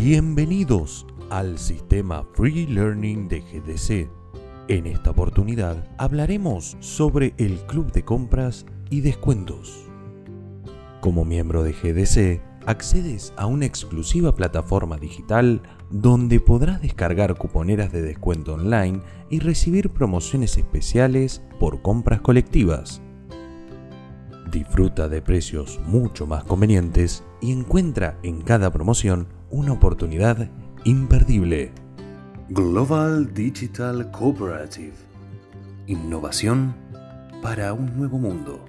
Bienvenidos al sistema Free Learning de GDC. En esta oportunidad hablaremos sobre el club de compras y descuentos. Como miembro de GDC, accedes a una exclusiva plataforma digital donde podrás descargar cuponeras de descuento online y recibir promociones especiales por compras colectivas. Disfruta de precios mucho más convenientes y encuentra en cada promoción una oportunidad imperdible. Global Digital Cooperative. Innovación para un nuevo mundo.